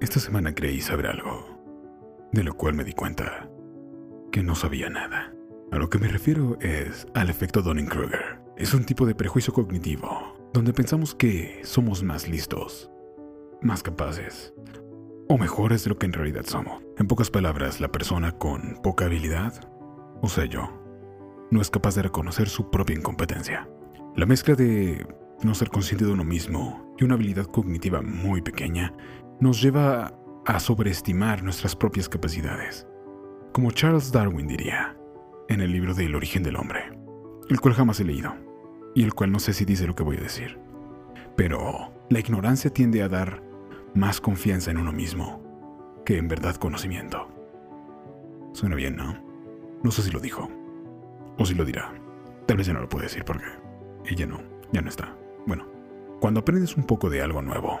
Esta semana creí saber algo, de lo cual me di cuenta que no sabía nada. A lo que me refiero es al efecto Dunning-Kruger. Es un tipo de prejuicio cognitivo donde pensamos que somos más listos, más capaces o mejores de lo que en realidad somos. En pocas palabras, la persona con poca habilidad, o sea yo, no es capaz de reconocer su propia incompetencia. La mezcla de no ser consciente de uno mismo y una habilidad cognitiva muy pequeña nos lleva a sobreestimar nuestras propias capacidades. Como Charles Darwin diría en el libro de El origen del hombre, el cual jamás he leído y el cual no sé si dice lo que voy a decir. Pero la ignorancia tiende a dar más confianza en uno mismo que en verdad conocimiento. Suena bien, ¿no? No sé si lo dijo. O si lo dirá. Tal vez ya no lo puede decir porque ella no, ya no está. Bueno, cuando aprendes un poco de algo nuevo,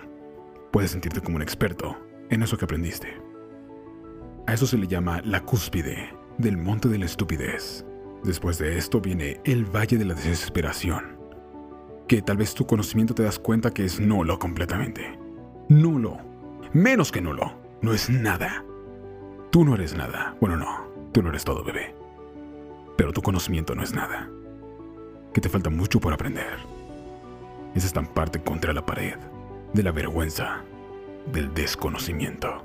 puedes sentirte como un experto en eso que aprendiste. A eso se le llama la cúspide del monte de la estupidez. Después de esto viene el valle de la desesperación, que tal vez tu conocimiento te das cuenta que es nulo completamente. Nulo. Menos que nulo. No es nada. Tú no eres nada. Bueno, no. Tú no eres todo, bebé. Pero tu conocimiento no es nada. Que te falta mucho por aprender. Es estamparte contra la pared de la vergüenza, del desconocimiento.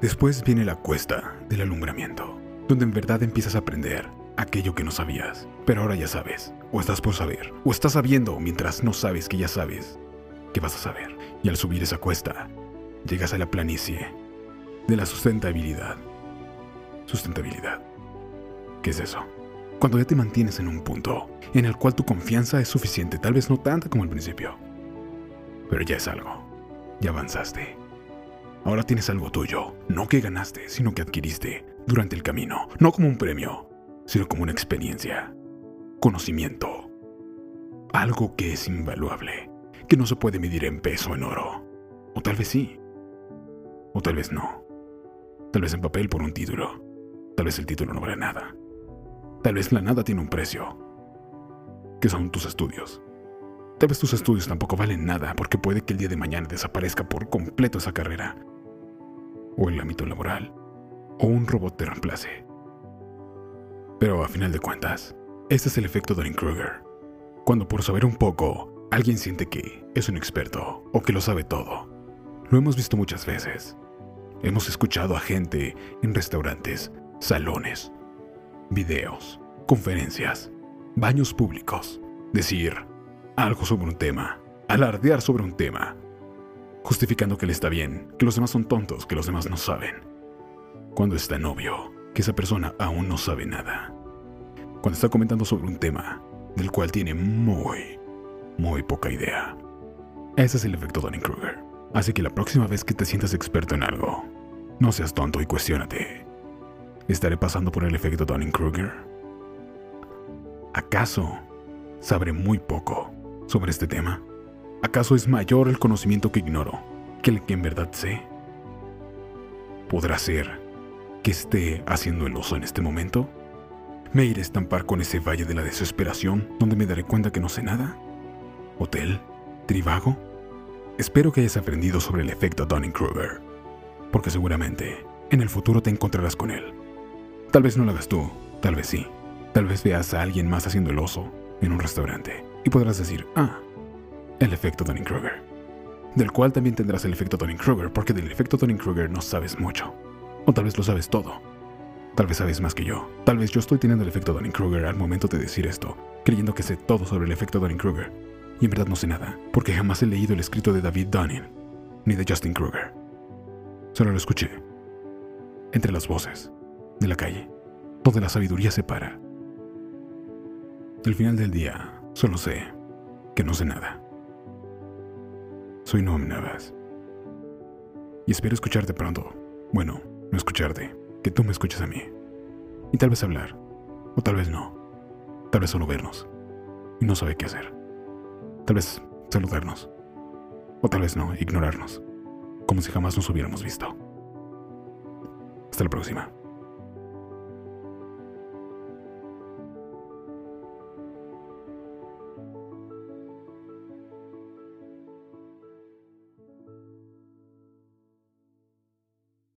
Después viene la cuesta del alumbramiento, donde en verdad empiezas a aprender aquello que no sabías, pero ahora ya sabes, o estás por saber, o estás sabiendo mientras no sabes que ya sabes que vas a saber. Y al subir esa cuesta, llegas a la planicie de la sustentabilidad. Sustentabilidad. ¿Qué es eso? Cuando ya te mantienes en un punto en el cual tu confianza es suficiente, tal vez no tanta como al principio, pero ya es algo, ya avanzaste. Ahora tienes algo tuyo, no que ganaste, sino que adquiriste durante el camino, no como un premio, sino como una experiencia, conocimiento, algo que es invaluable, que no se puede medir en peso en oro, o tal vez sí, o tal vez no, tal vez en papel por un título, tal vez el título no vale nada, tal vez la nada tiene un precio, que son tus estudios. Tal vez tus estudios tampoco valen nada porque puede que el día de mañana desaparezca por completo esa carrera, o el ámbito laboral, o un robot te reemplace. Pero a final de cuentas, este es el efecto Dunning-Kruger. Cuando por saber un poco, alguien siente que es un experto o que lo sabe todo. Lo hemos visto muchas veces. Hemos escuchado a gente en restaurantes, salones, videos, conferencias, baños públicos, decir algo sobre un tema, alardear sobre un tema, justificando que le está bien, que los demás son tontos, que los demás no saben. Cuando está novio, que esa persona aún no sabe nada. Cuando está comentando sobre un tema del cual tiene muy, muy poca idea. Ese es el efecto Dunning-Kruger. Así que la próxima vez que te sientas experto en algo, no seas tonto y cuestiónate. ¿Estaré pasando por el efecto Dunning-Kruger? ¿Acaso sabré muy poco sobre este tema? ¿Acaso es mayor el conocimiento que ignoro que el que en verdad sé? ¿Podrá ser que esté haciendo el oso en este momento? ¿Me iré a estampar con ese valle de la desesperación donde me daré cuenta que no sé nada? ¿Hotel? ¿Trivago? Espero que hayas aprendido sobre el efecto Dunning-Kruger, porque seguramente en el futuro te encontrarás con él. Tal vez no lo hagas tú, tal vez sí. Tal vez veas a alguien más haciendo el oso en un restaurante y podrás decir, ah, el efecto Dunning-Kruger. Del cual también tendrás el efecto Dunning-Kruger, porque del efecto Dunning-Kruger no sabes mucho. O tal vez lo sabes todo. Tal vez sabes más que yo. Tal vez yo estoy teniendo el efecto Dunning-Kruger al momento de decir esto, creyendo que sé todo sobre el efecto Dunning-Kruger. Y en verdad no sé nada, porque jamás he leído el escrito de David Dunning, ni de Justin Kruger. Solo lo escuché. Entre las voces, de la calle, donde la sabiduría se para. Al final del día, solo sé que no sé nada. Soy Noam Navas. Y espero escucharte pronto. Bueno, no escucharte, que tú me escuches a mí. Y tal vez hablar, o tal vez no. Tal vez solo vernos. Y no sabe qué hacer. Tal vez saludarnos. O tal vez no, ignorarnos. Como si jamás nos hubiéramos visto. Hasta la próxima.